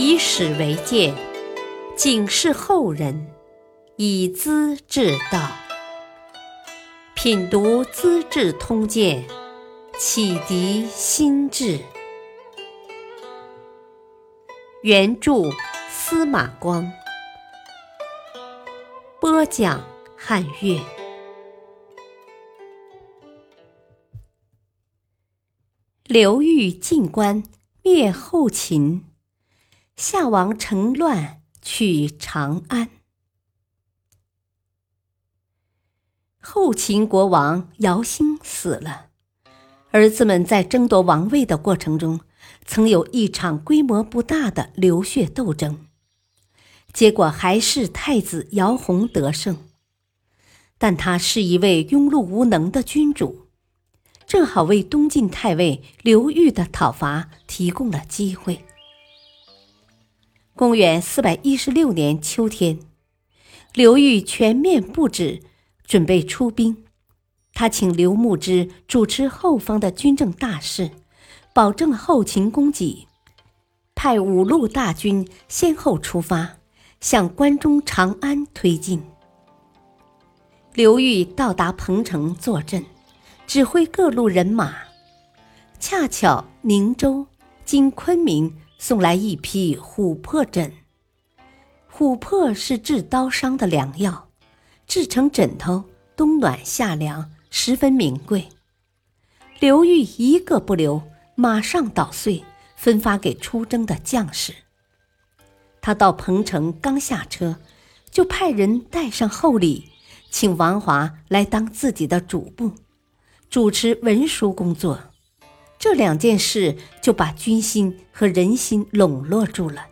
以史为鉴，警示后人，以资治道。品读《资治通鉴》，启迪心智。原著司马光，播讲汉乐。刘裕进关灭后秦。夏王乘乱去长安。后秦国王姚兴死了，儿子们在争夺王位的过程中，曾有一场规模不大的流血斗争，结果还是太子姚泓得胜。但他是一位庸碌无能的君主，正好为东晋太尉刘裕的讨伐提供了机会。公元四百一十六年秋天，刘裕全面布置，准备出兵。他请刘牧之主持后方的军政大事，保证后勤供给，派五路大军先后出发，向关中长安推进。刘裕到达彭城坐镇，指挥各路人马。恰巧宁州经昆明。送来一批琥珀枕，琥珀是治刀伤的良药，制成枕头，冬暖夏凉，十分名贵。刘裕一个不留，马上捣碎，分发给出征的将士。他到彭城刚下车，就派人带上厚礼，请王华来当自己的主簿，主持文书工作。这两件事就把军心和人心笼络住了。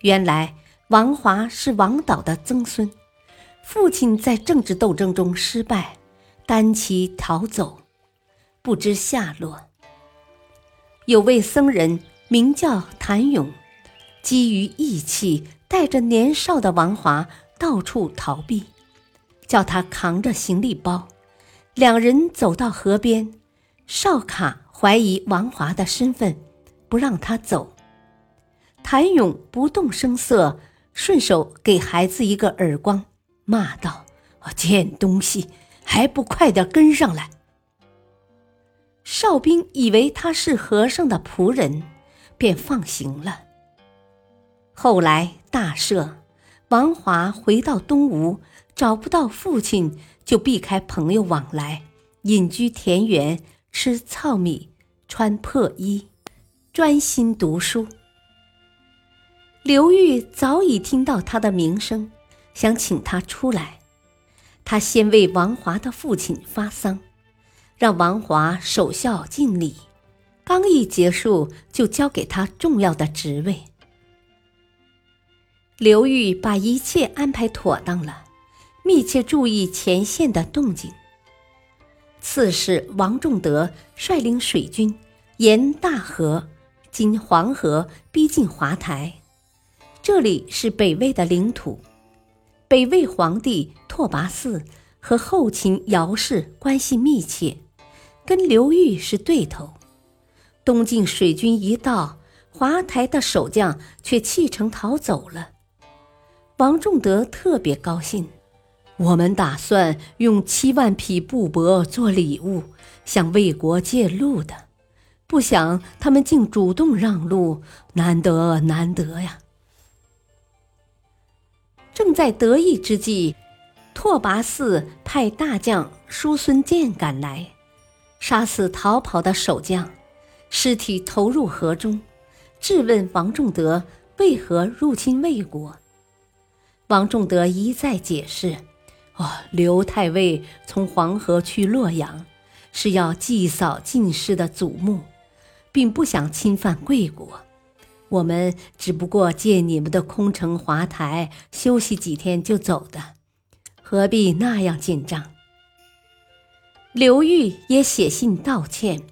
原来王华是王导的曾孙，父亲在政治斗争中失败，单骑逃走，不知下落。有位僧人名叫谭勇，基于义气，带着年少的王华到处逃避，叫他扛着行李包，两人走到河边。哨卡怀疑王华的身份，不让他走。谭勇不动声色，顺手给孩子一个耳光，骂道：“贱东西，还不快点跟上来！”哨兵以为他是和尚的仆人，便放行了。后来大赦，王华回到东吴，找不到父亲，就避开朋友往来，隐居田园。吃糙米，穿破衣，专心读书。刘裕早已听到他的名声，想请他出来。他先为王华的父亲发丧，让王华守孝敬礼。刚一结束，就交给他重要的职位。刘裕把一切安排妥当了，密切注意前线的动静。刺史王仲德率领水军沿大河（今黄河）逼近华台，这里是北魏的领土。北魏皇帝拓跋嗣和后秦姚氏关系密切，跟刘裕是对头。东晋水军一到，华台的守将却弃城逃走了。王仲德特别高兴。我们打算用七万匹布帛做礼物，向魏国借路的，不想他们竟主动让路，难得难得呀！正在得意之际，拓跋嗣派大将叔孙建赶来，杀死逃跑的守将，尸体投入河中，质问王仲德为何入侵魏国。王仲德一再解释。哦，刘太尉从黄河去洛阳，是要祭扫进士的祖墓，并不想侵犯贵国。我们只不过借你们的空城华台休息几天就走的，何必那样紧张？刘裕也写信道歉，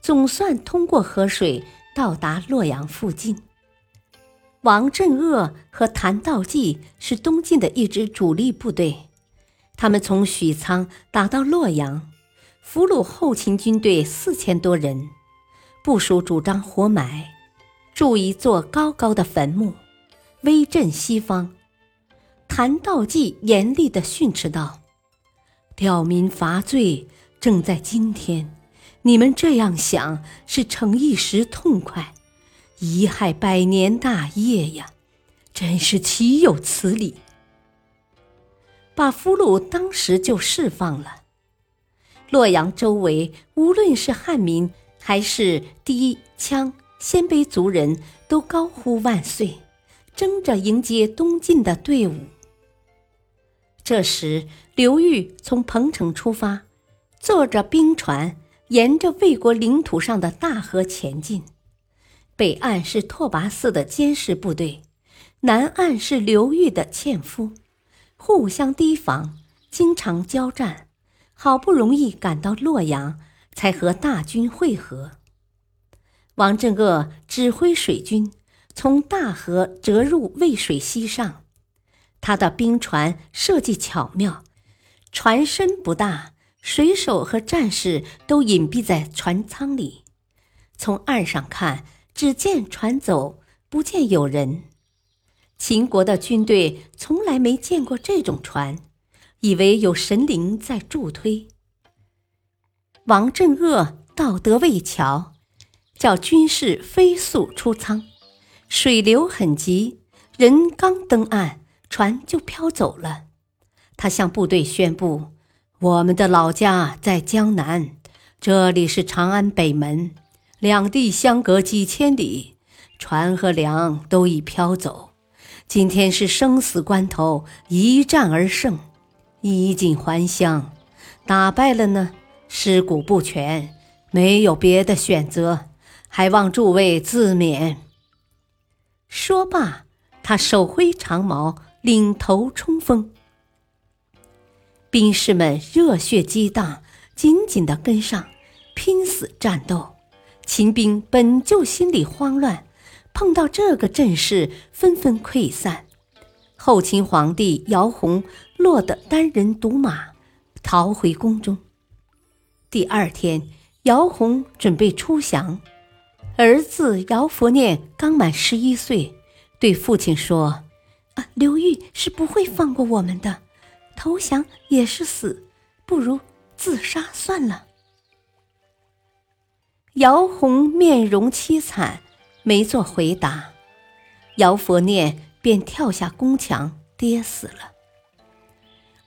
总算通过河水到达洛阳附近。王镇恶和谭道济是东晋的一支主力部队。他们从许昌打到洛阳，俘虏后秦军队四千多人，部署主张活埋，筑一座高高的坟墓，威震西方。谭道济严厉地训斥道：“吊民伐罪，正在今天。你们这样想，是逞一时痛快，贻害百年大业呀！真是岂有此理！”把俘虏当时就释放了。洛阳周围，无论是汉民还是氐羌鲜卑族人，都高呼万岁，争着迎接东进的队伍。这时，刘裕从彭城出发，坐着兵船，沿着魏国领土上的大河前进。北岸是拓跋嗣的监视部队，南岸是刘裕的纤夫，互相提防，经常交战。好不容易赶到洛阳，才和大军会合。王镇恶指挥水军从大河折入渭水西上，他的兵船设计巧妙，船身不大，水手和战士都隐蔽在船舱里。从岸上看，只见船走，不见有人。秦国的军队从来没见过这种船。以为有神灵在助推。王镇恶到得渭桥，叫军士飞速出舱。水流很急，人刚登岸，船就飘走了。他向部队宣布：“我们的老家在江南，这里是长安北门，两地相隔几千里，船和粮都已飘走。今天是生死关头，一战而胜。”衣锦还乡，打败了呢，尸骨不全，没有别的选择，还望诸位自勉。说罢，他手挥长矛，领头冲锋。兵士们热血激荡，紧紧地跟上，拼死战斗。秦兵本就心里慌乱，碰到这个阵势，纷纷溃散。后秦皇帝姚泓落得单人独马，逃回宫中。第二天，姚泓准备出降，儿子姚佛念刚满十一岁，对父亲说：“啊，刘裕是不会放过我们的，投降也是死，不如自杀算了。”姚泓面容凄惨，没做回答。姚佛念。便跳下宫墙，跌死了。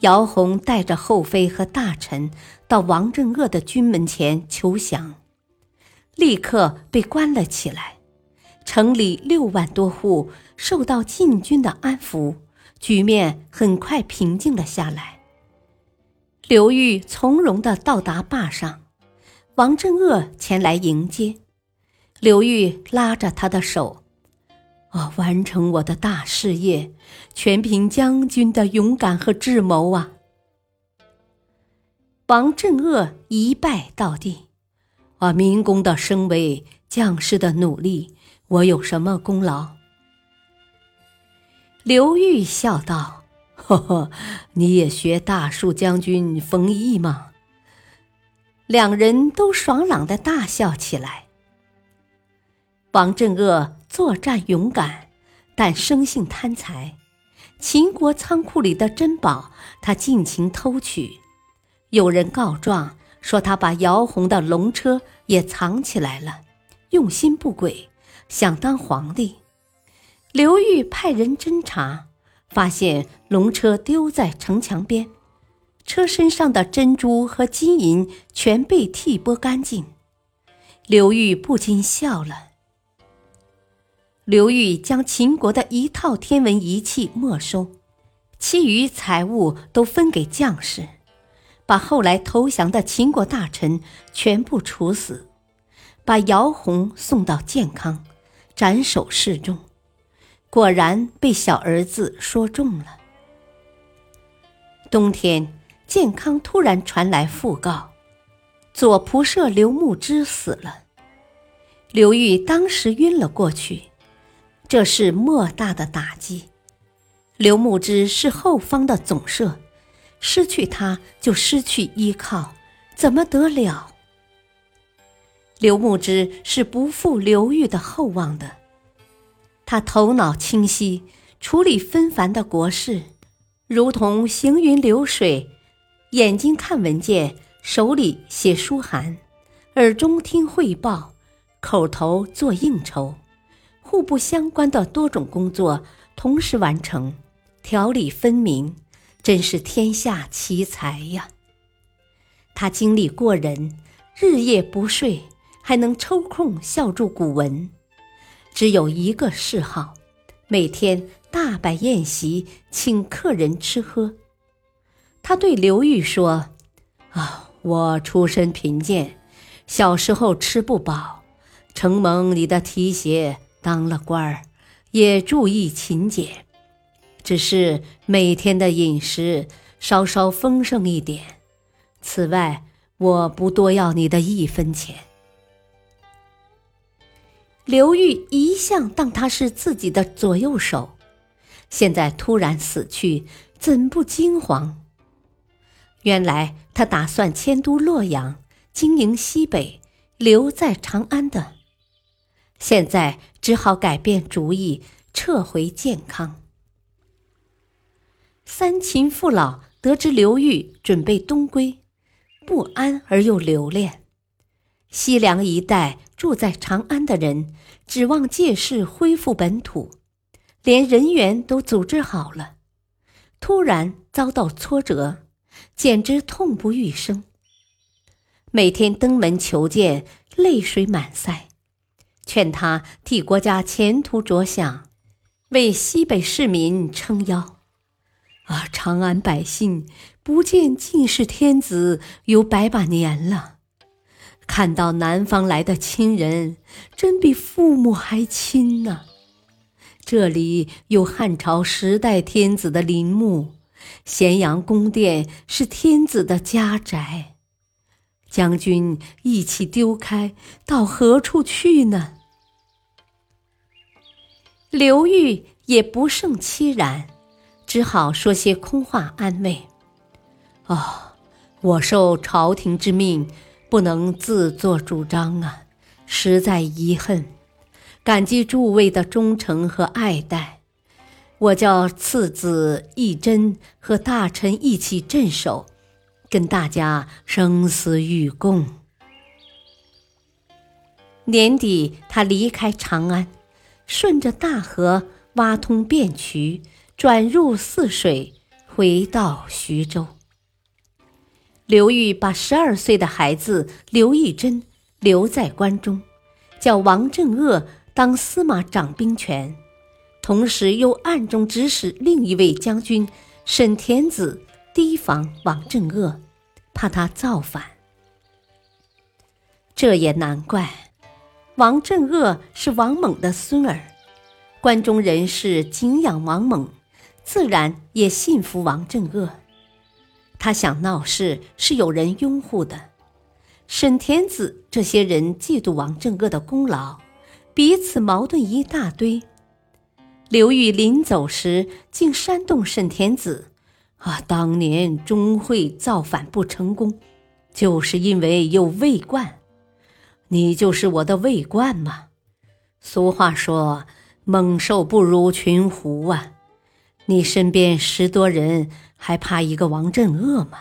姚泓带着后妃和大臣到王镇恶的军门前求降，立刻被关了起来。城里六万多户受到禁军的安抚，局面很快平静了下来。刘裕从容地到达坝上，王镇恶前来迎接，刘玉拉着他的手。啊！完成我的大事业，全凭将军的勇敢和智谋啊！王镇恶一拜到地，啊！民工的声威，将士的努力，我有什么功劳？刘玉笑道：“呵呵，你也学大树将军冯异吗？”两人都爽朗的大笑起来。王镇恶。作战勇敢，但生性贪财。秦国仓库里的珍宝，他尽情偷取。有人告状说，他把姚红的龙车也藏起来了，用心不轨，想当皇帝。刘裕派人侦查，发现龙车丢在城墙边，车身上的珍珠和金银全被剔拨干净。刘裕不禁笑了。刘裕将秦国的一套天文仪器没收，其余财物都分给将士，把后来投降的秦国大臣全部处死，把姚泓送到建康，斩首示众。果然被小儿子说中了。冬天，建康突然传来讣告，左仆射刘牧之死了。刘裕当时晕了过去。这是莫大的打击。刘牧之是后方的总社，失去他就失去依靠，怎么得了？刘牧之是不负刘裕的厚望的，他头脑清晰，处理纷繁的国事，如同行云流水，眼睛看文件，手里写书函，耳中听汇报，口头做应酬，互不相关的多种工作同时完成，条理分明，真是天下奇才呀！他精力过人，日夜不睡，还能抽空笑注古文。只有一个嗜好，每天大摆宴席，请客人吃喝。他对刘裕说：“啊，我出身贫贱，小时候吃不饱，承蒙你的提携，当了官儿，也注意勤俭，只是每天的饮食稍稍丰盛一点。此外，我不多要你的一分钱。”刘裕一向当他是自己的左右手，现在突然死去，怎不惊惶？原来他打算迁都洛阳，经营西北，留在长安的。现在只好改变主意，撤回建康。三秦父老得知刘裕准备东归，不安而又留恋。西凉一带住在长安的人，指望借势恢复本土，连人员都组织好了，突然遭到挫折，简直痛不欲生。每天登门求见，泪水满腮，劝他替国家前途着想，为西北市民撑腰。啊，长安百姓不见进士天子有百把年了。看到南方来的亲人，真比父母还亲呢。这里有汉朝十代天子的陵墓，咸阳宫殿是天子的家宅。将军一起丢开，到何处去呢？刘裕也不胜凄然，只好说些空话安慰：“哦，我受朝廷之命。”不能自作主张啊，实在遗恨。感激诸位的忠诚和爱戴，我叫次子义真和大臣一起镇守，跟大家生死与共。年底，他离开长安，顺着大河挖通汴渠，转入泗水，回到徐州。刘裕把十二岁的孩子刘义珍留在关中，叫王镇恶当司马掌兵权，同时又暗中指使另一位将军沈田子提防王镇恶，怕他造反。这也难怪，王镇恶是王猛的孙儿，关中人士敬仰王猛，自然也信服王镇恶。他想闹事是有人拥护的，沈田子这些人嫉妒王正恶的功劳，彼此矛盾一大堆。刘裕临走时竟煽动沈田子：“啊，当年钟会造反不成功，就是因为有魏冠，你就是我的卫冠嘛。俗话说，猛兽不如群狐啊，你身边十多人。”还怕一个王镇恶吗？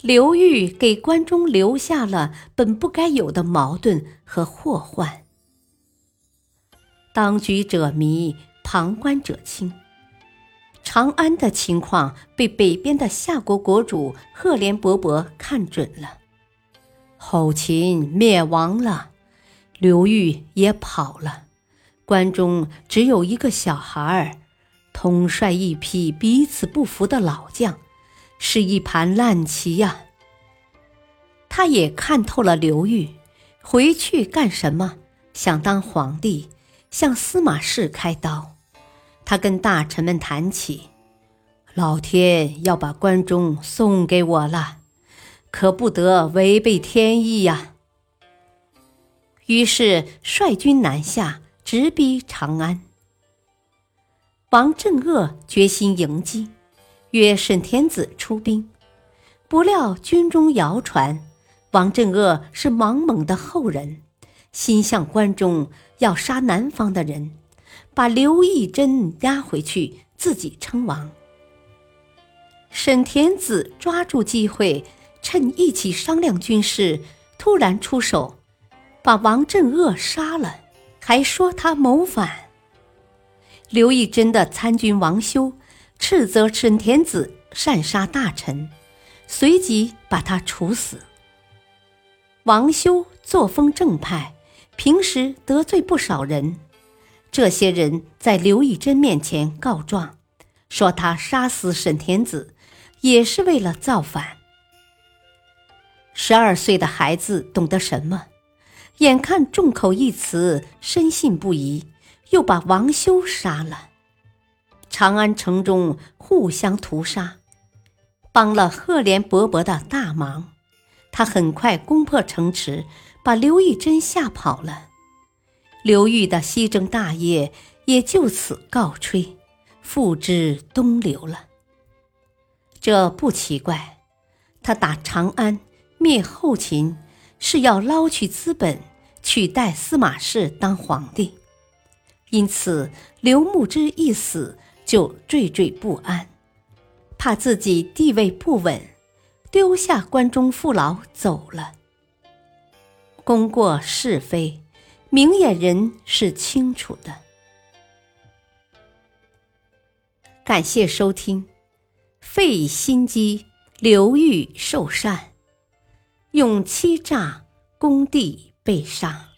刘裕给关中留下了本不该有的矛盾和祸患。当局者迷，旁观者清。长安的情况被北边的夏国国主赫连勃勃看准了。后秦灭亡了，刘裕也跑了，关中只有一个小孩儿。统帅一批彼此不服的老将，是一盘烂棋呀。他也看透了刘裕，回去干什么？想当皇帝，向司马氏开刀。他跟大臣们谈起，老天要把关中送给我了，可不得违背天意呀。于是率军南下，直逼长安。王镇恶决心迎击，约沈田子出兵。不料军中谣传，王镇恶是王猛的后人，心向关中，要杀南方的人，把刘义珍押回去，自己称王。沈田子抓住机会，趁一起商量军事，突然出手，把王镇恶杀了，还说他谋反。刘义珍的参军王修斥责沈田子擅杀大臣，随即把他处死。王修作风正派，平时得罪不少人，这些人在刘义珍面前告状，说他杀死沈田子。也是为了造反。十二岁的孩子懂得什么？眼看众口一词，深信不疑，又把王修杀了。长安城中互相屠杀，帮了赫连勃勃的大忙。他很快攻破城池，把刘义珍吓跑了。刘裕的西征大业也就此告吹，付之东流了。这不奇怪，他打长安、灭后秦，是要捞取资本，取代司马氏当皇帝。因此，刘牧之一死，就惴惴不安，怕自己地位不稳，丢下关中父老走了。功过是非，明眼人是清楚的。感谢收听。费心机，刘裕受禅，用欺诈工地被杀。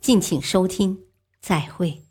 敬请收听，再会。